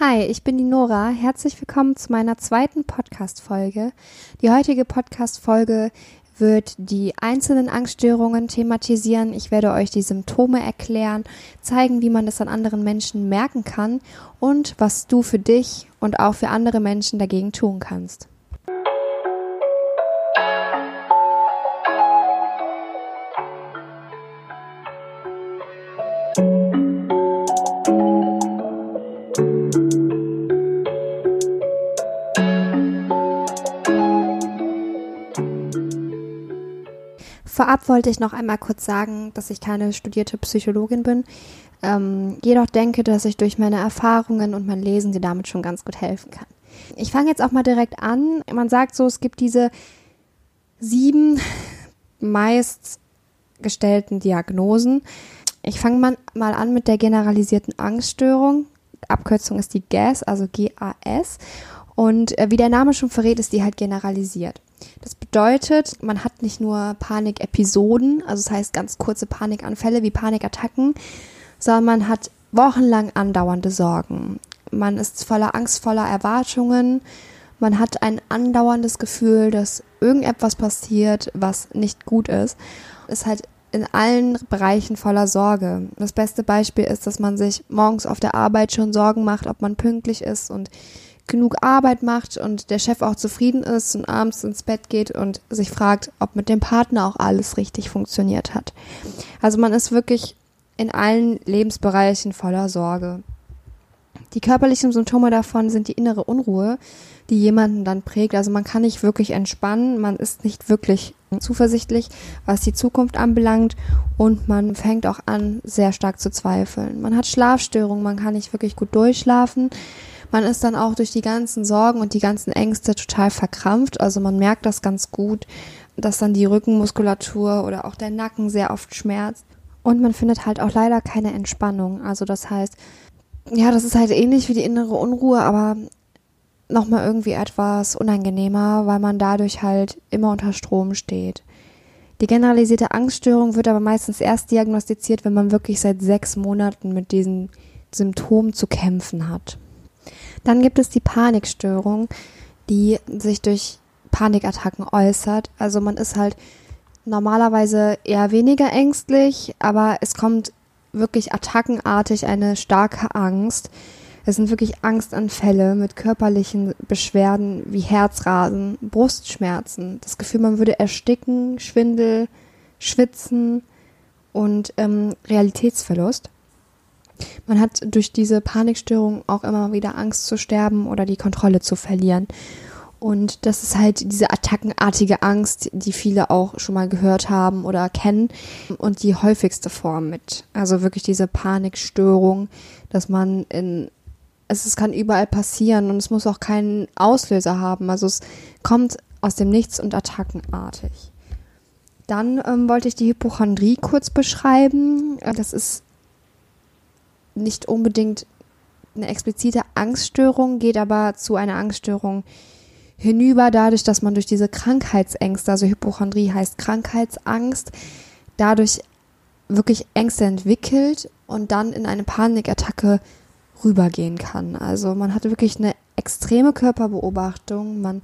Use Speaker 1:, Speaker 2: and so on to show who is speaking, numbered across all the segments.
Speaker 1: Hi, ich bin die Nora. Herzlich willkommen zu meiner zweiten Podcast-Folge. Die heutige Podcast-Folge wird die einzelnen Angststörungen thematisieren. Ich werde euch die Symptome erklären, zeigen, wie man das an anderen Menschen merken kann und was du für dich und auch für andere Menschen dagegen tun kannst. Vorab wollte ich noch einmal kurz sagen, dass ich keine studierte Psychologin bin, ähm, jedoch denke, dass ich durch meine Erfahrungen und mein Lesen dir damit schon ganz gut helfen kann. Ich fange jetzt auch mal direkt an. Man sagt so, es gibt diese sieben meist gestellten Diagnosen. Ich fange mal, an mit der generalisierten Angststörung. Abkürzung ist die GAS, also G-A-S. Und äh, wie der Name schon verrät, ist die halt generalisiert. Das bedeutet, man hat nicht nur Panikepisoden, also das heißt ganz kurze Panikanfälle wie Panikattacken, sondern man hat wochenlang andauernde Sorgen. Man ist voller Angst, voller Erwartungen. Man hat ein andauerndes Gefühl, dass irgendetwas passiert, was nicht gut ist. Ist halt in allen Bereichen voller Sorge. Das beste Beispiel ist, dass man sich morgens auf der Arbeit schon Sorgen macht, ob man pünktlich ist und genug Arbeit macht und der Chef auch zufrieden ist und abends ins Bett geht und sich fragt, ob mit dem Partner auch alles richtig funktioniert hat. Also man ist wirklich in allen Lebensbereichen voller Sorge. Die körperlichen Symptome davon sind die innere Unruhe, die jemanden dann prägt. Also man kann nicht wirklich entspannen, man ist nicht wirklich zuversichtlich, was die Zukunft anbelangt und man fängt auch an, sehr stark zu zweifeln. Man hat Schlafstörungen, man kann nicht wirklich gut durchschlafen man ist dann auch durch die ganzen Sorgen und die ganzen Ängste total verkrampft. Also man merkt das ganz gut, dass dann die Rückenmuskulatur oder auch der Nacken sehr oft schmerzt. Und man findet halt auch leider keine Entspannung. Also das heißt, ja, das ist halt ähnlich wie die innere Unruhe, aber nochmal irgendwie etwas unangenehmer, weil man dadurch halt immer unter Strom steht. Die generalisierte Angststörung wird aber meistens erst diagnostiziert, wenn man wirklich seit sechs Monaten mit diesen Symptomen zu kämpfen hat. Dann gibt es die Panikstörung, die sich durch Panikattacken äußert. Also man ist halt normalerweise eher weniger ängstlich, aber es kommt wirklich attackenartig eine starke Angst. Es sind wirklich Angstanfälle mit körperlichen Beschwerden wie Herzrasen, Brustschmerzen, das Gefühl, man würde ersticken, Schwindel, Schwitzen und ähm, Realitätsverlust. Man hat durch diese Panikstörung auch immer wieder Angst zu sterben oder die Kontrolle zu verlieren. Und das ist halt diese attackenartige Angst, die viele auch schon mal gehört haben oder kennen und die häufigste Form mit. Also wirklich diese Panikstörung, dass man in es, es kann überall passieren und es muss auch keinen Auslöser haben. Also es kommt aus dem Nichts und attackenartig. Dann ähm, wollte ich die Hypochondrie kurz beschreiben. Das ist nicht unbedingt eine explizite Angststörung, geht aber zu einer Angststörung hinüber, dadurch, dass man durch diese Krankheitsängste, also Hypochondrie heißt Krankheitsangst, dadurch wirklich Ängste entwickelt und dann in eine Panikattacke rübergehen kann. Also man hat wirklich eine extreme Körperbeobachtung, man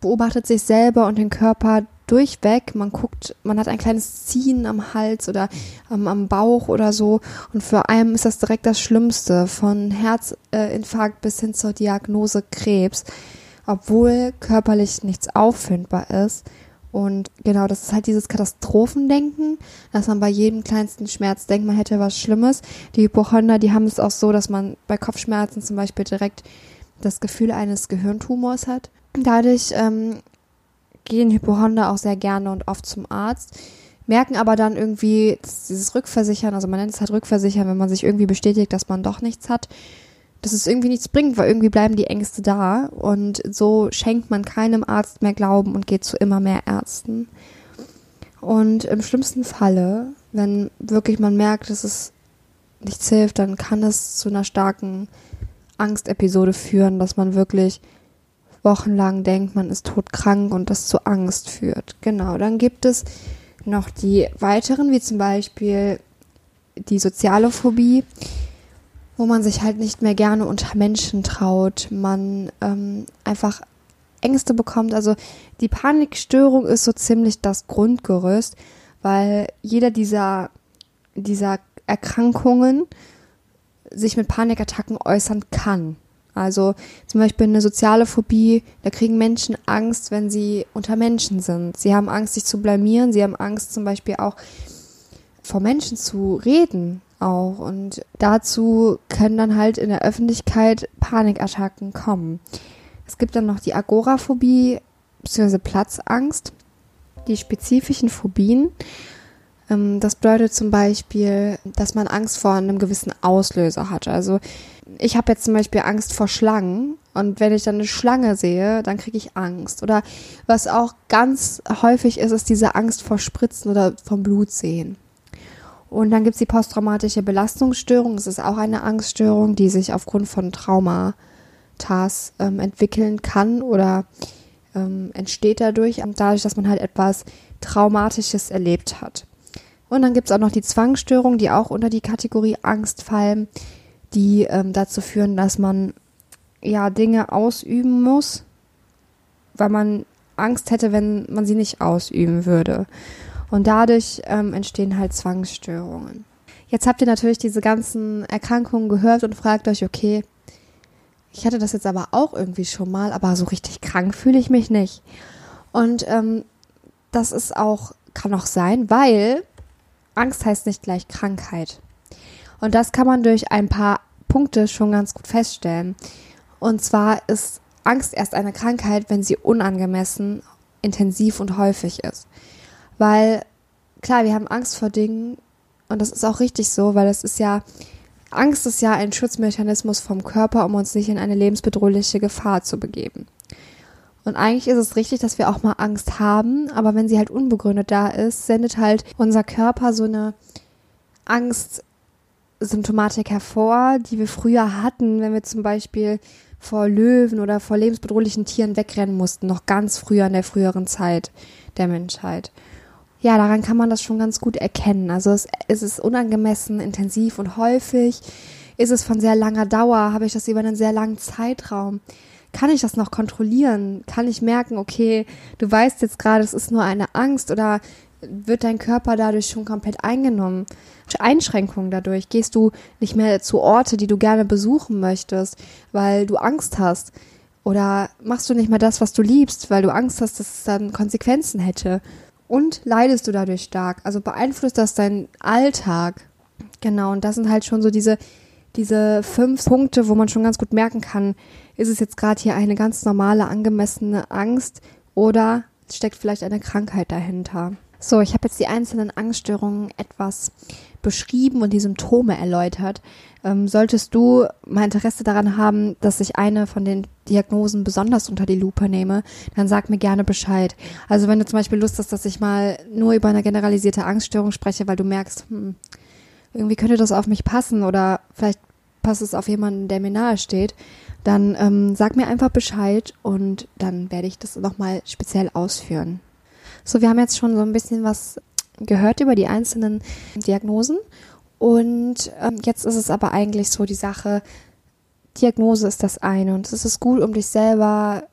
Speaker 1: beobachtet sich selber und den Körper durchweg. Man guckt, man hat ein kleines Ziehen am Hals oder ähm, am Bauch oder so. Und für einen ist das direkt das Schlimmste, von Herzinfarkt bis hin zur Diagnose Krebs, obwohl körperlich nichts auffindbar ist. Und genau, das ist halt dieses Katastrophendenken, dass man bei jedem kleinsten Schmerz denkt, man hätte was Schlimmes. Die Hypochonder, die haben es auch so, dass man bei Kopfschmerzen zum Beispiel direkt das Gefühl eines Gehirntumors hat. Dadurch ähm, gehen Hypochonder auch sehr gerne und oft zum Arzt, merken aber dann irgendwie dieses Rückversichern, also man nennt es halt Rückversichern, wenn man sich irgendwie bestätigt, dass man doch nichts hat, dass es irgendwie nichts bringt, weil irgendwie bleiben die Ängste da und so schenkt man keinem Arzt mehr Glauben und geht zu immer mehr Ärzten. Und im schlimmsten Falle, wenn wirklich man merkt, dass es nichts hilft, dann kann es zu einer starken Angstepisode führen, dass man wirklich wochenlang denkt, man ist todkrank und das zu Angst führt. Genau, dann gibt es noch die weiteren, wie zum Beispiel die soziale Phobie, wo man sich halt nicht mehr gerne unter Menschen traut, man ähm, einfach Ängste bekommt. Also die Panikstörung ist so ziemlich das Grundgerüst, weil jeder dieser, dieser Erkrankungen sich mit Panikattacken äußern kann. Also zum Beispiel eine soziale Phobie, da kriegen Menschen Angst, wenn sie unter Menschen sind. Sie haben Angst, sich zu blamieren, sie haben Angst zum Beispiel auch vor Menschen zu reden auch. Und dazu können dann halt in der Öffentlichkeit Panikattacken kommen. Es gibt dann noch die Agoraphobie bzw. Platzangst, die spezifischen Phobien. Ähm, das bedeutet zum Beispiel, dass man Angst vor einem gewissen Auslöser hat. Also ich habe jetzt zum Beispiel Angst vor Schlangen und wenn ich dann eine Schlange sehe, dann kriege ich Angst. Oder was auch ganz häufig ist, ist diese Angst vor Spritzen oder vom Blutsehen. Und dann gibt es die posttraumatische Belastungsstörung. Das ist auch eine Angststörung, die sich aufgrund von Trauma TAS ähm, entwickeln kann oder ähm, entsteht dadurch, dadurch, dass man halt etwas Traumatisches erlebt hat. Und dann gibt es auch noch die Zwangsstörungen, die auch unter die Kategorie Angst fallen, die ähm, dazu führen, dass man ja Dinge ausüben muss, weil man Angst hätte, wenn man sie nicht ausüben würde. Und dadurch ähm, entstehen halt Zwangsstörungen. Jetzt habt ihr natürlich diese ganzen Erkrankungen gehört und fragt euch, okay, ich hatte das jetzt aber auch irgendwie schon mal, aber so richtig krank fühle ich mich nicht. Und ähm, das ist auch, kann auch sein, weil Angst heißt nicht gleich Krankheit. Und das kann man durch ein paar Punkte schon ganz gut feststellen. Und zwar ist Angst erst eine Krankheit, wenn sie unangemessen, intensiv und häufig ist. Weil, klar, wir haben Angst vor Dingen und das ist auch richtig so, weil es ist ja Angst ist ja ein Schutzmechanismus vom Körper, um uns nicht in eine lebensbedrohliche Gefahr zu begeben. Und eigentlich ist es richtig, dass wir auch mal Angst haben, aber wenn sie halt unbegründet da ist, sendet halt unser Körper so eine Angstsymptomatik hervor, die wir früher hatten, wenn wir zum Beispiel vor Löwen oder vor lebensbedrohlichen Tieren wegrennen mussten, noch ganz früher in der früheren Zeit der Menschheit ja, daran kann man das schon ganz gut erkennen. Also es, es ist unangemessen, intensiv und häufig. Ist es von sehr langer Dauer? Habe ich das über einen sehr langen Zeitraum? Kann ich das noch kontrollieren? Kann ich merken, okay, du weißt jetzt gerade, es ist nur eine Angst oder wird dein Körper dadurch schon komplett eingenommen? Einschränkungen dadurch? Gehst du nicht mehr zu Orte, die du gerne besuchen möchtest, weil du Angst hast? Oder machst du nicht mehr das, was du liebst, weil du Angst hast, dass es dann Konsequenzen hätte? und leidest du dadurch stark. Also beeinflusst das deinen Alltag. Genau, und das sind halt schon so diese, diese fünf Punkte, wo man schon ganz gut merken kann, ist es jetzt gerade hier eine ganz normale, angemessene Angst oder steckt vielleicht eine Krankheit dahinter. So, ich habe jetzt die einzelnen Angststörungen etwas beschrieben und die Symptome erläutert. Ähm, solltest du mal Interesse daran haben, dass ich eine von den Diagnosen besonders unter die Lupe nehme, dann sag mir gerne Bescheid. Also wenn du zum Beispiel Lust hast, dass ich mal nur über eine generalisierte Angststörung spreche, weil du merkst, hm, irgendwie könnte das auf mich passen oder vielleicht passt es auf jemanden, der mir nahe steht, dann ähm, sag mir einfach Bescheid und dann werde ich das nochmal speziell ausführen. So, wir haben jetzt schon so ein bisschen was gehört über die einzelnen Diagnosen und ähm, jetzt ist es aber eigentlich so die Sache, Diagnose ist das eine und es ist gut, um dich selber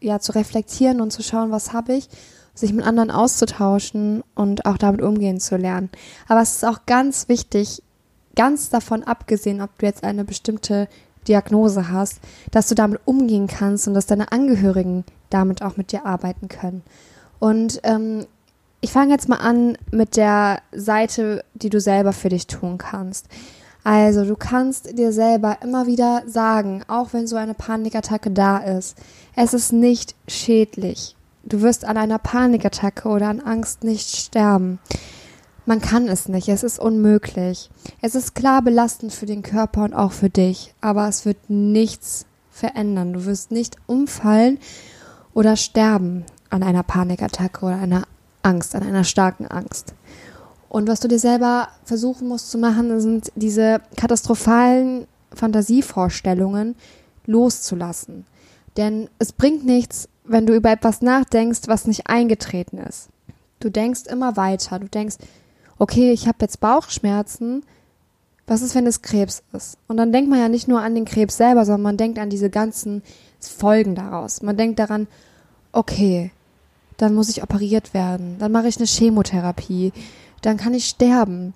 Speaker 1: ja zu reflektieren und zu schauen, was habe ich, sich mit anderen auszutauschen und auch damit umgehen zu lernen. Aber es ist auch ganz wichtig, ganz davon abgesehen, ob du jetzt eine bestimmte Diagnose hast, dass du damit umgehen kannst und dass deine Angehörigen damit auch mit dir arbeiten können. Und ähm, ich fange jetzt mal an mit der Seite, die du selber für dich tun kannst. Also, du kannst dir selber immer wieder sagen, auch wenn so eine Panikattacke da ist, es ist nicht schädlich. Du wirst an einer Panikattacke oder an Angst nicht sterben. Man kann es nicht, es ist unmöglich. Es ist klar belastend für den Körper und auch für dich, aber es wird nichts verändern. Du wirst nicht umfallen oder sterben an einer Panikattacke oder einer Angst, an einer starken Angst. Und was du dir selber versuchen musst zu machen, sind diese katastrophalen Fantasievorstellungen loszulassen. Denn es bringt nichts, wenn du über etwas nachdenkst, was nicht eingetreten ist. Du denkst immer weiter. Du denkst, okay, ich habe jetzt Bauchschmerzen, was ist, wenn es Krebs ist? Und dann denkt man ja nicht nur an den Krebs selber, sondern man denkt an diese ganzen Folgen daraus. Man denkt daran, okay, dann muss ich operiert werden, dann mache ich eine Chemotherapie, dann kann ich sterben.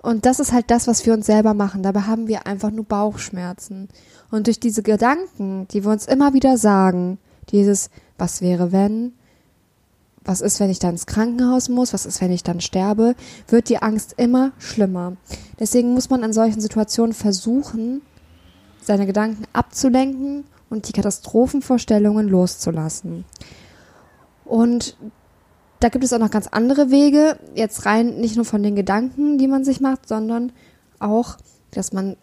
Speaker 1: Und das ist halt das, was wir uns selber machen. Dabei haben wir einfach nur Bauchschmerzen. Und durch diese Gedanken, die wir uns immer wieder sagen, dieses, was wäre wenn, was ist, wenn ich dann ins Krankenhaus muss, was ist, wenn ich dann sterbe, wird die Angst immer schlimmer. Deswegen muss man an solchen Situationen versuchen, seine Gedanken abzulenken und die Katastrophenvorstellungen loszulassen. Und da gibt es auch noch ganz andere Wege, jetzt rein nicht nur von den Gedanken, die man sich macht, sondern auch, dass man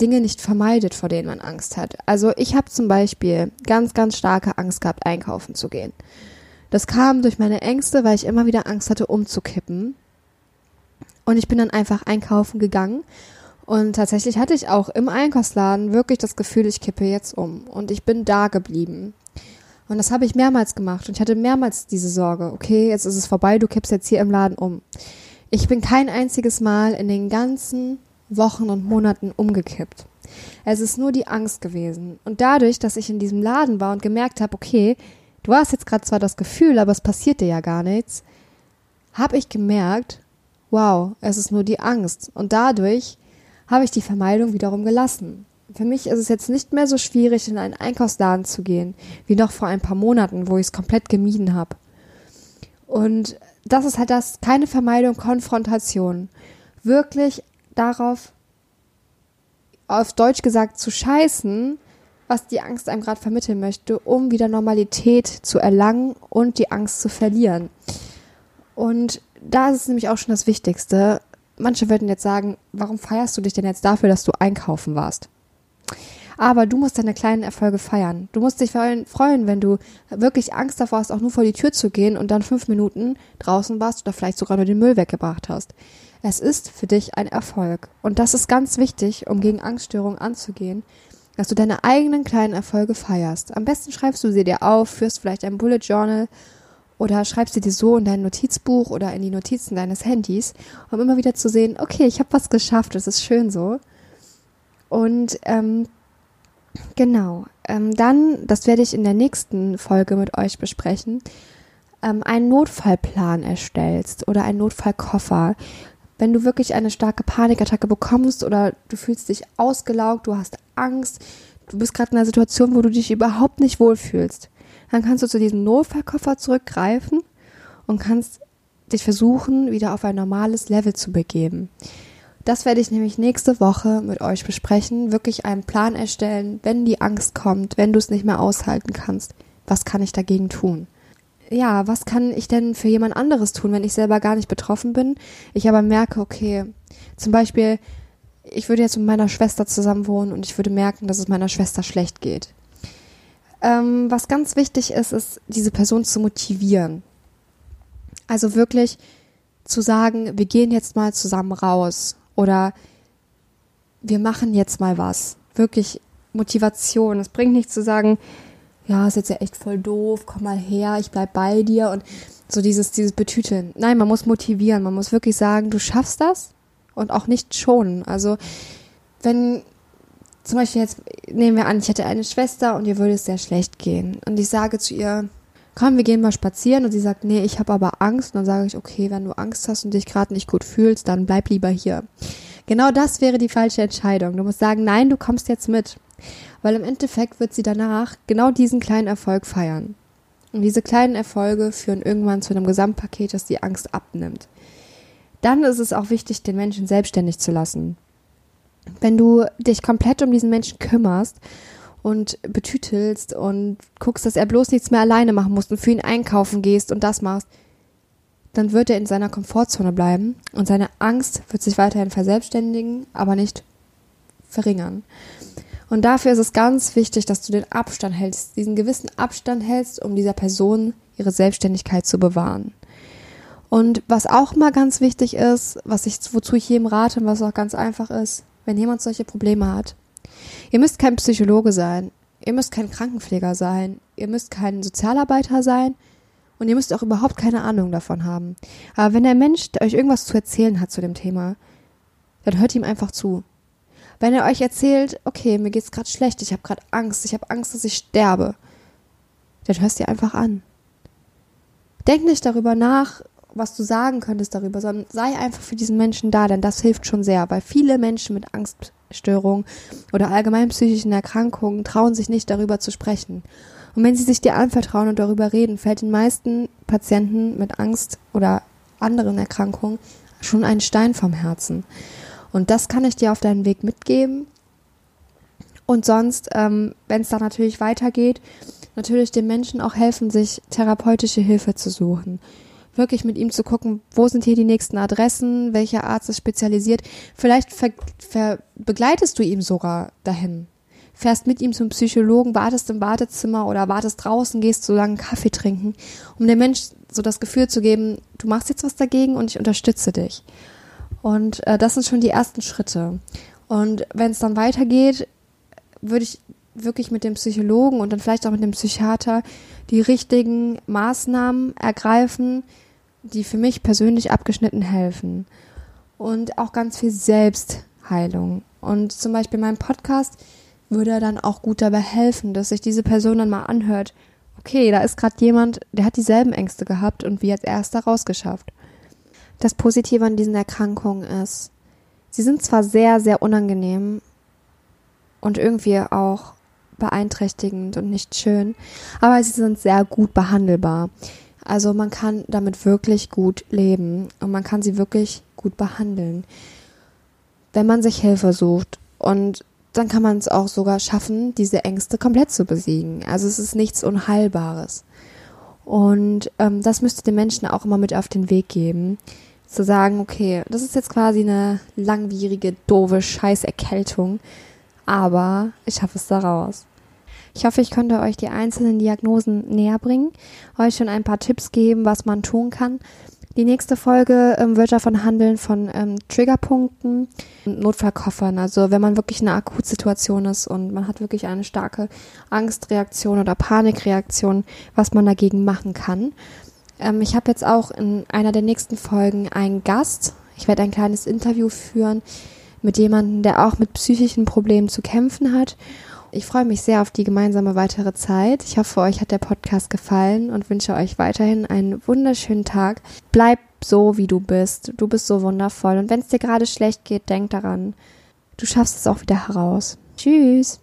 Speaker 1: Dinge nicht vermeidet, vor denen man Angst hat. Also ich habe zum Beispiel ganz, ganz starke Angst gehabt, einkaufen zu gehen. Das kam durch meine Ängste, weil ich immer wieder Angst hatte, umzukippen. Und ich bin dann einfach einkaufen gegangen. Und tatsächlich hatte ich auch im Einkaufsladen wirklich das Gefühl, ich kippe jetzt um. Und ich bin da geblieben. Und das habe ich mehrmals gemacht. Und ich hatte mehrmals diese Sorge, okay, jetzt ist es vorbei, du kippst jetzt hier im Laden um. Ich bin kein einziges Mal in den ganzen Wochen und Monaten umgekippt. Es ist nur die Angst gewesen. Und dadurch, dass ich in diesem Laden war und gemerkt habe, okay, du hast jetzt gerade zwar das Gefühl, aber es passiert dir ja gar nichts, habe ich gemerkt, wow, es ist nur die Angst. Und dadurch habe ich die Vermeidung wiederum gelassen. Für mich ist es jetzt nicht mehr so schwierig, in einen Einkaufsladen zu gehen, wie noch vor ein paar Monaten, wo ich es komplett gemieden habe. Und das ist halt das, keine Vermeidung, Konfrontation. Wirklich darauf, auf Deutsch gesagt, zu scheißen, was die Angst einem gerade vermitteln möchte, um wieder Normalität zu erlangen und die Angst zu verlieren. Und da ist es nämlich auch schon das Wichtigste. Manche würden jetzt sagen, warum feierst du dich denn jetzt dafür, dass du einkaufen warst? Aber du musst deine kleinen Erfolge feiern. Du musst dich freuen, wenn du wirklich Angst davor hast, auch nur vor die Tür zu gehen und dann fünf Minuten draußen warst oder vielleicht sogar nur den Müll weggebracht hast. Es ist für dich ein Erfolg. Und das ist ganz wichtig, um gegen Angststörungen anzugehen, dass du deine eigenen kleinen Erfolge feierst. Am besten schreibst du sie dir auf, führst vielleicht ein Bullet Journal oder schreibst sie dir so in dein Notizbuch oder in die Notizen deines Handys, um immer wieder zu sehen, okay, ich habe was geschafft, es ist schön so. Und ähm, genau, ähm, dann, das werde ich in der nächsten Folge mit euch besprechen, ähm, einen Notfallplan erstellst oder einen Notfallkoffer wenn du wirklich eine starke Panikattacke bekommst oder du fühlst dich ausgelaugt, du hast Angst, du bist gerade in einer Situation, wo du dich überhaupt nicht wohlfühlst, dann kannst du zu diesem Notfallkoffer zurückgreifen und kannst dich versuchen, wieder auf ein normales Level zu begeben. Das werde ich nämlich nächste Woche mit euch besprechen, wirklich einen Plan erstellen, wenn die Angst kommt, wenn du es nicht mehr aushalten kannst. Was kann ich dagegen tun? Ja, was kann ich denn für jemand anderes tun, wenn ich selber gar nicht betroffen bin? Ich aber merke, okay, zum Beispiel, ich würde jetzt mit meiner Schwester zusammen wohnen und ich würde merken, dass es meiner Schwester schlecht geht. Ähm, was ganz wichtig ist, ist, diese Person zu motivieren. Also wirklich zu sagen, wir gehen jetzt mal zusammen raus oder wir machen jetzt mal was. Wirklich Motivation. Es bringt nichts zu sagen, ja, ist jetzt ja echt voll doof, komm mal her, ich bleib bei dir und so dieses, dieses Betüteln. Nein, man muss motivieren, man muss wirklich sagen, du schaffst das und auch nicht schonen. Also, wenn zum Beispiel jetzt nehmen wir an, ich hätte eine Schwester und ihr würde es sehr schlecht gehen und ich sage zu ihr, komm, wir gehen mal spazieren und sie sagt, nee, ich habe aber Angst und dann sage ich, okay, wenn du Angst hast und dich gerade nicht gut fühlst, dann bleib lieber hier. Genau das wäre die falsche Entscheidung. Du musst sagen, nein, du kommst jetzt mit weil im Endeffekt wird sie danach genau diesen kleinen Erfolg feiern. Und diese kleinen Erfolge führen irgendwann zu einem Gesamtpaket, das die Angst abnimmt. Dann ist es auch wichtig, den Menschen selbstständig zu lassen. Wenn du dich komplett um diesen Menschen kümmerst und betütelst und guckst, dass er bloß nichts mehr alleine machen muss und für ihn einkaufen gehst und das machst, dann wird er in seiner Komfortzone bleiben und seine Angst wird sich weiterhin verselbstständigen, aber nicht verringern. Und dafür ist es ganz wichtig, dass du den Abstand hältst, diesen gewissen Abstand hältst, um dieser Person ihre Selbstständigkeit zu bewahren. Und was auch mal ganz wichtig ist, was ich, wozu ich jedem rate und was auch ganz einfach ist, wenn jemand solche Probleme hat. Ihr müsst kein Psychologe sein, ihr müsst kein Krankenpfleger sein, ihr müsst kein Sozialarbeiter sein und ihr müsst auch überhaupt keine Ahnung davon haben. Aber wenn der Mensch euch irgendwas zu erzählen hat zu dem Thema, dann hört ihm einfach zu Wenn er euch erzählt, okay, mir geht's gerade schlecht, ich habe gerade Angst, ich habe Angst, dass ich sterbe, dann hörst dir einfach an. Denk nicht darüber nach, was du sagen könntest darüber, sondern sei einfach für diesen Menschen da, denn das hilft schon sehr, weil viele Menschen mit Angststörungen oder allgemein psychischen Erkrankungen trauen sich nicht darüber zu sprechen. Und wenn sie sich dir anvertrauen und darüber reden, fällt den meisten Patienten mit Angst oder anderen Erkrankungen schon ein Stein vom Herzen. Und das kann ich dir auf deinen Weg mitgeben. Und sonst, ähm, wenn es da natürlich weitergeht, natürlich den Menschen auch helfen, sich therapeutische Hilfe zu suchen. Wirklich mit ihm zu gucken, wo sind hier die nächsten Adressen, welcher Arzt ist spezialisiert. Vielleicht ver, ver, begleitest du ihm sogar dahin. Fährst mit ihm zum Psychologen, wartest im Wartezimmer oder wartest draußen, gehst so lange Kaffee trinken, um dem Mensch so das Gefühl zu geben, du machst jetzt was dagegen und ich unterstütze dich. Und äh, das sind schon die ersten Schritte. Und wenn es dann weitergeht, würde ich wirklich mit dem Psychologen und dann vielleicht auch mit dem Psychiater die richtigen Maßnahmen ergreifen, die für mich persönlich abgeschnitten helfen. Und auch ganz viel Selbstheilung. Und zum Beispiel mein Podcast würde dann auch gut dabei helfen, dass sich diese Person dann mal anhört, okay, da ist gerade jemand, der hat dieselben Ängste gehabt und wie als erster rausgeschafft. Das Positive an diesen Erkrankungen ist, sie sind zwar sehr, sehr unangenehm und irgendwie auch beeinträchtigend und nicht schön, aber sie sind sehr gut behandelbar. Also man kann damit wirklich gut leben und man kann sie wirklich gut behandeln, wenn man sich Hilfe sucht. Und dann kann man es auch sogar schaffen, diese Ängste komplett zu besiegen. Also es ist nichts Unheilbares. Und ähm, das müsste den Menschen auch immer mit auf den Weg geben. Zu sagen, okay, das ist jetzt quasi eine langwierige, doofe Scheißerkältung, aber ich schaffe es da raus. Ich hoffe, ich konnte euch die einzelnen Diagnosen näher bringen, euch schon ein paar Tipps geben, was man tun kann. Die nächste Folge ähm, wird davon handeln von ähm, Triggerpunkten und Notfallkoffern. Also wenn man wirklich in einer Akutsituation ist und man hat wirklich eine starke Angstreaktion oder Panikreaktion, was man dagegen machen kann. Ähm, ich habe jetzt auch in einer der nächsten Folgen einen Gast. Ich werde ein kleines Interview führen mit jemandem, der auch mit psychischen Problemen zu kämpfen hat ich freue mich sehr auf die gemeinsame weitere Zeit. Ich hoffe, euch hat der Podcast gefallen und wünsche euch weiterhin einen wunderschönen Tag. Bleib so, wie du bist. Du bist so wundervoll. Und wenn es dir gerade schlecht geht, denk daran, du schaffst es auch wieder heraus. Tschüss.